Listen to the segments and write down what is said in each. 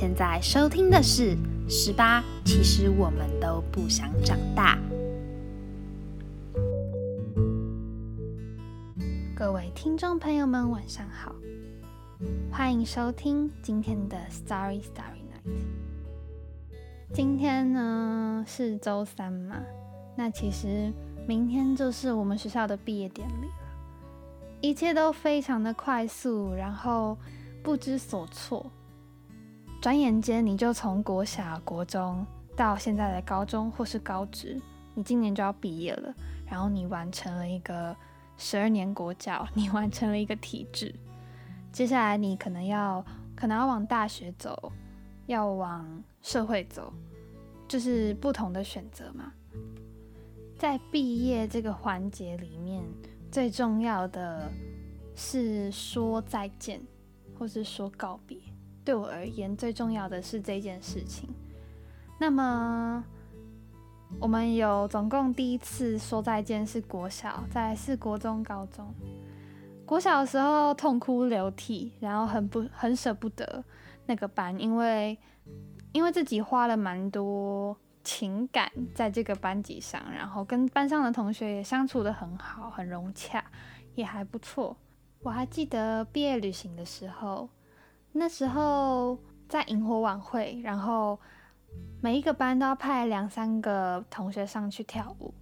现在收听的是《十八》，其实我们都不想长大。各位听众朋友们，晚上好，欢迎收听今天的《Starry Starry Night》。今天呢是周三嘛，那其实明天就是我们学校的毕业典礼了，一切都非常的快速，然后不知所措。转眼间，你就从国小、国中到现在的高中或是高职，你今年就要毕业了。然后你完成了一个十二年国教，你完成了一个体制。接下来你可能要，可能要往大学走，要往社会走，就是不同的选择嘛。在毕业这个环节里面，最重要的是说再见，或是说告别。对我而言，最重要的是这件事情。那么，我们有总共第一次说再见是国小，再是国中、高中。国小的时候痛哭流涕，然后很不很舍不得那个班，因为因为自己花了蛮多情感在这个班级上，然后跟班上的同学也相处的很好，很融洽，也还不错。我还记得毕业旅行的时候。那时候在萤火晚会，然后每一个班都要派两三个同学上去跳舞。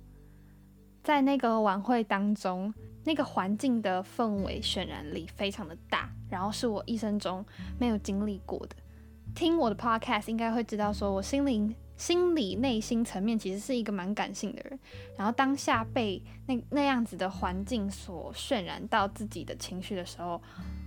在那个晚会当中，那个环境的氛围渲染力非常的大，然后是我一生中没有经历过的。听我的 podcast 应该会知道，说我心灵、心理、内心层面其实是一个蛮感性的人。然后当下被那那样子的环境所渲染到自己的情绪的时候。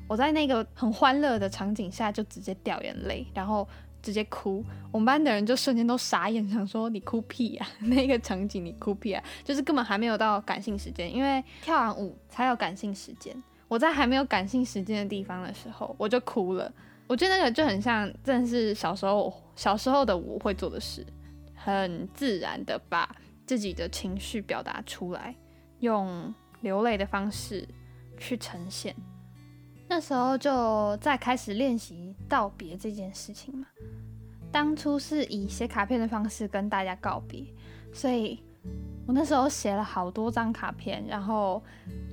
我在那个很欢乐的场景下就直接掉眼泪，然后直接哭。我们班的人就瞬间都傻眼，想说你哭屁呀？那个场景你哭屁啊？就是根本还没有到感性时间，因为跳完舞才有感性时间。我在还没有感性时间的地方的时候，我就哭了。我觉得那个就很像，真的是小时候小时候的我会做的事，很自然的把自己的情绪表达出来，用流泪的方式去呈现。那时候就在开始练习道别这件事情嘛。当初是以写卡片的方式跟大家告别，所以我那时候写了好多张卡片。然后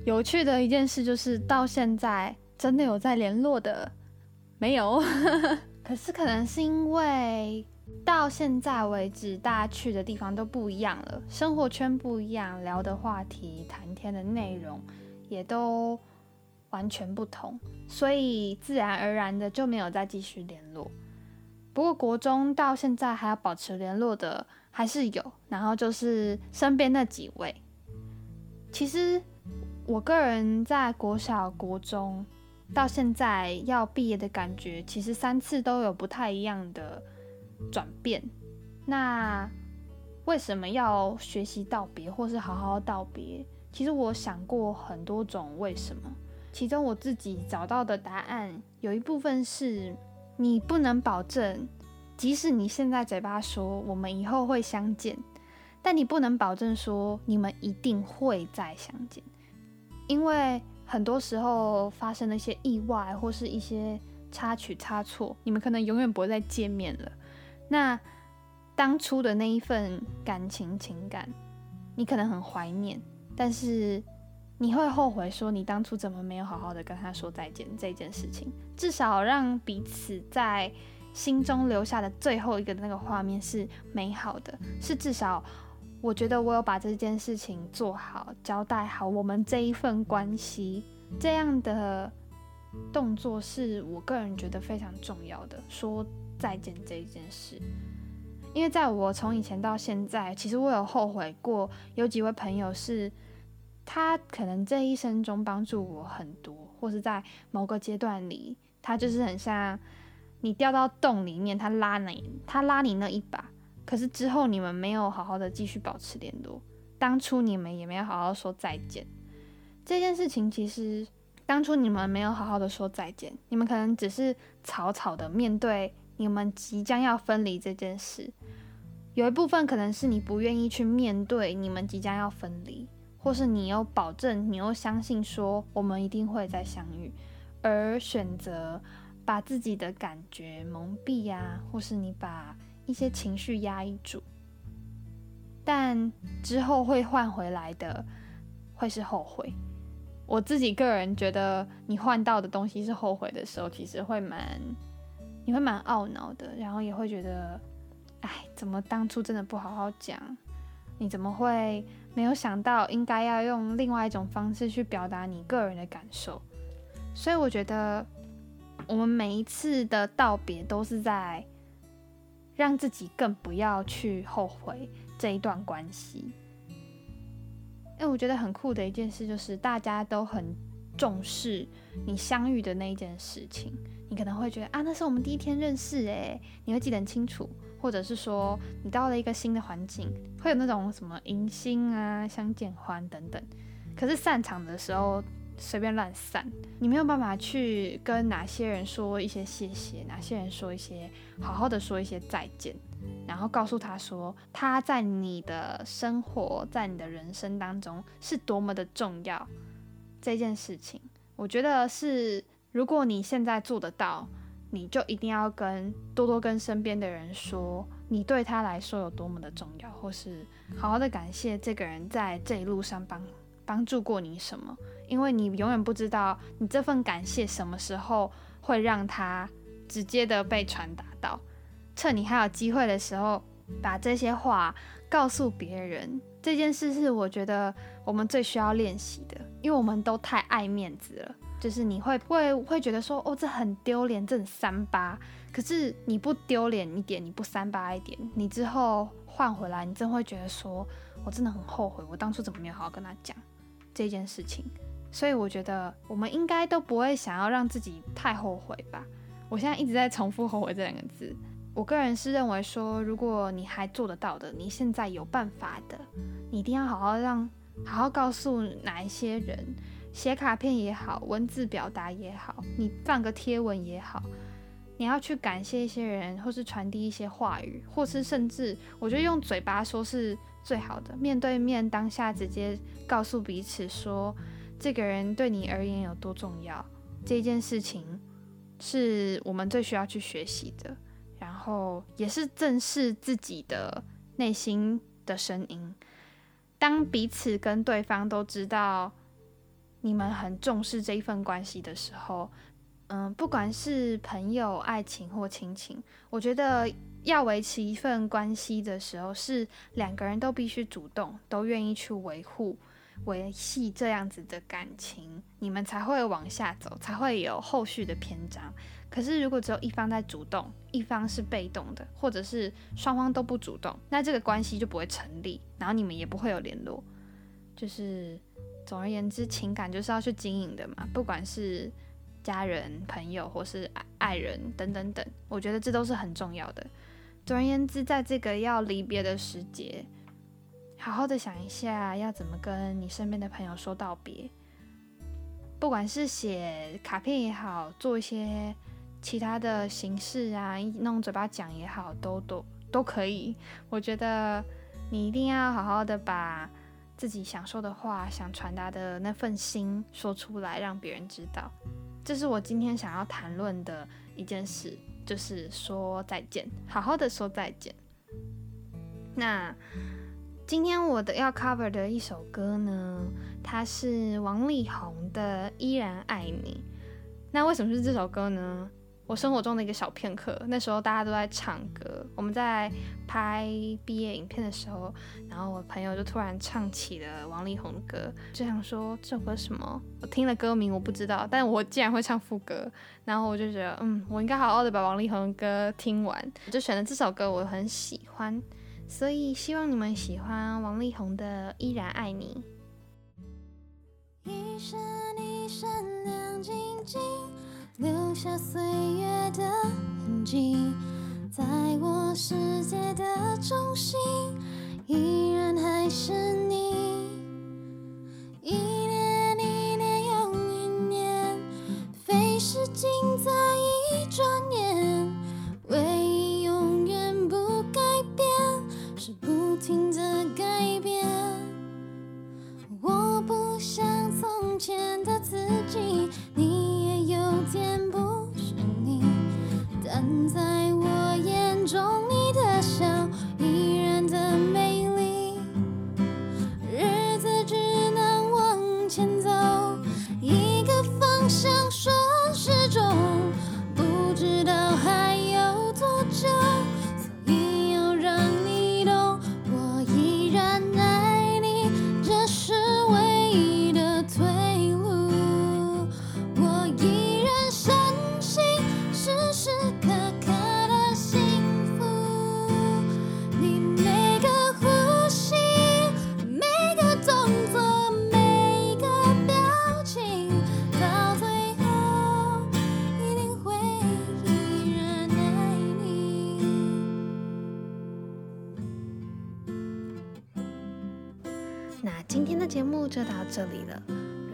有趣的一件事就是，到现在真的有在联络的没有？可是可能是因为到现在为止，大家去的地方都不一样了，生活圈不一样，聊的话题、谈天的内容也都。完全不同，所以自然而然的就没有再继续联络。不过国中到现在还要保持联络的还是有，然后就是身边那几位。其实我个人在国小、国中到现在要毕业的感觉，其实三次都有不太一样的转变。那为什么要学习道别，或是好好道别？其实我想过很多种为什么。其中我自己找到的答案有一部分是，你不能保证，即使你现在嘴巴说我们以后会相见，但你不能保证说你们一定会再相见，因为很多时候发生了一些意外或是一些插曲差错，你们可能永远不会再见面了。那当初的那一份感情情感，你可能很怀念，但是。你会后悔说你当初怎么没有好好的跟他说再见这件事情，至少让彼此在心中留下的最后一个那个画面是美好的，是至少我觉得我有把这件事情做好，交代好我们这一份关系，这样的动作是我个人觉得非常重要的。说再见这一件事，因为在我从以前到现在，其实我有后悔过，有几位朋友是。他可能这一生中帮助我很多，或是在某个阶段里，他就是很像你掉到洞里面，他拉你，他拉你那一把。可是之后你们没有好好的继续保持联络，当初你们也没有好好说再见。这件事情其实当初你们没有好好的说再见，你们可能只是草草的面对你们即将要分离这件事。有一部分可能是你不愿意去面对你们即将要分离。或是你又保证，你又相信说我们一定会再相遇，而选择把自己的感觉蒙蔽啊，或是你把一些情绪压抑住，但之后会换回来的会是后悔。我自己个人觉得，你换到的东西是后悔的时候，其实会蛮，你会蛮懊恼的，然后也会觉得，哎，怎么当初真的不好好讲？你怎么会没有想到应该要用另外一种方式去表达你个人的感受？所以我觉得。我们每一次的道别都是在让自己更不要去后悔这一段关系。哎，我觉得很酷的一件事就是大家都很重视你相遇的那一件事情。你可能会觉得啊，那是我们第一天认识，哎，你会记得很清楚。或者是说你到了一个新的环境，会有那种什么迎新啊、相见欢等等。可是散场的时候。随便乱散，你没有办法去跟哪些人说一些谢谢，哪些人说一些好好的说一些再见，然后告诉他说他在你的生活，在你的人生当中是多么的重要。这件事情，我觉得是如果你现在做得到，你就一定要跟多多跟身边的人说，你对他来说有多么的重要，或是好好的感谢这个人在这一路上帮帮助过你什么。因为你永远不知道你这份感谢什么时候会让他直接的被传达到，趁你还有机会的时候，把这些话告诉别人。这件事是我觉得我们最需要练习的，因为我们都太爱面子了。就是你会会会觉得说，哦，这很丢脸，这很三八。可是你不丢脸一点，你不三八一点，你之后换回来，你真会觉得说，我真的很后悔，我当初怎么没有好好跟他讲这件事情。所以我觉得我们应该都不会想要让自己太后悔吧。我现在一直在重复“后悔”这两个字。我个人是认为说，如果你还做得到的，你现在有办法的，你一定要好好让，好好告诉哪一些人，写卡片也好，文字表达也好，你放个贴文也好，你要去感谢一些人，或是传递一些话语，或是甚至我觉得用嘴巴说是最好的，面对面当下直接告诉彼此说。这个人对你而言有多重要？这件事情是我们最需要去学习的，然后也是正视自己的内心的声音。当彼此跟对方都知道你们很重视这一份关系的时候，嗯，不管是朋友、爱情或亲情，我觉得要维持一份关系的时候，是两个人都必须主动，都愿意去维护。维系这样子的感情，你们才会往下走，才会有后续的篇章。可是如果只有一方在主动，一方是被动的，或者是双方都不主动，那这个关系就不会成立，然后你们也不会有联络。就是总而言之，情感就是要去经营的嘛，不管是家人、朋友或是爱爱人等等等，我觉得这都是很重要的。总而言之，在这个要离别的时节。好好的想一下，要怎么跟你身边的朋友说道别。不管是写卡片也好，做一些其他的形式啊，弄嘴巴讲也好，都都都可以。我觉得你一定要好好的把自己想说的话、想传达的那份心说出来，让别人知道。这是我今天想要谈论的一件事，就是说再见，好好的说再见。那。今天我的要 cover 的一首歌呢，它是王力宏的《依然爱你》。那为什么是这首歌呢？我生活中的一个小片刻，那时候大家都在唱歌，我们在拍毕业影片的时候，然后我朋友就突然唱起了王力宏的歌，就想说这首歌什么？我听了歌名我不知道，但我竟然会唱副歌，然后我就觉得，嗯，我应该好好的把王力宏的歌听完，我就选了这首歌，我很喜欢。所以希望你们喜欢王力宏的《依然爱你》。一闪一闪亮晶晶，留下岁月的痕迹，在我世界的中心，依然还是节目就到这里了。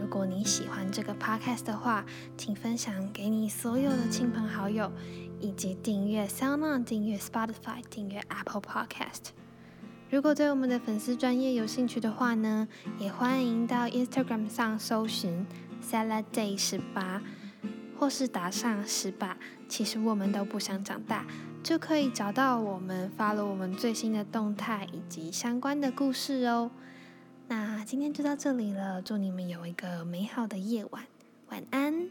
如果你喜欢这个 podcast 的话，请分享给你所有的亲朋好友，以及订阅 SoundOn、订阅 Spotify、订阅 Apple Podcast。如果对我们的粉丝专业有兴趣的话呢，也欢迎到 Instagram 上搜寻 Salad Day 十八，或是打上十八。其实我们都不想长大，就可以找到我们，发了我们最新的动态以及相关的故事哦。今天就到这里了，祝你们有一个美好的夜晚，晚安。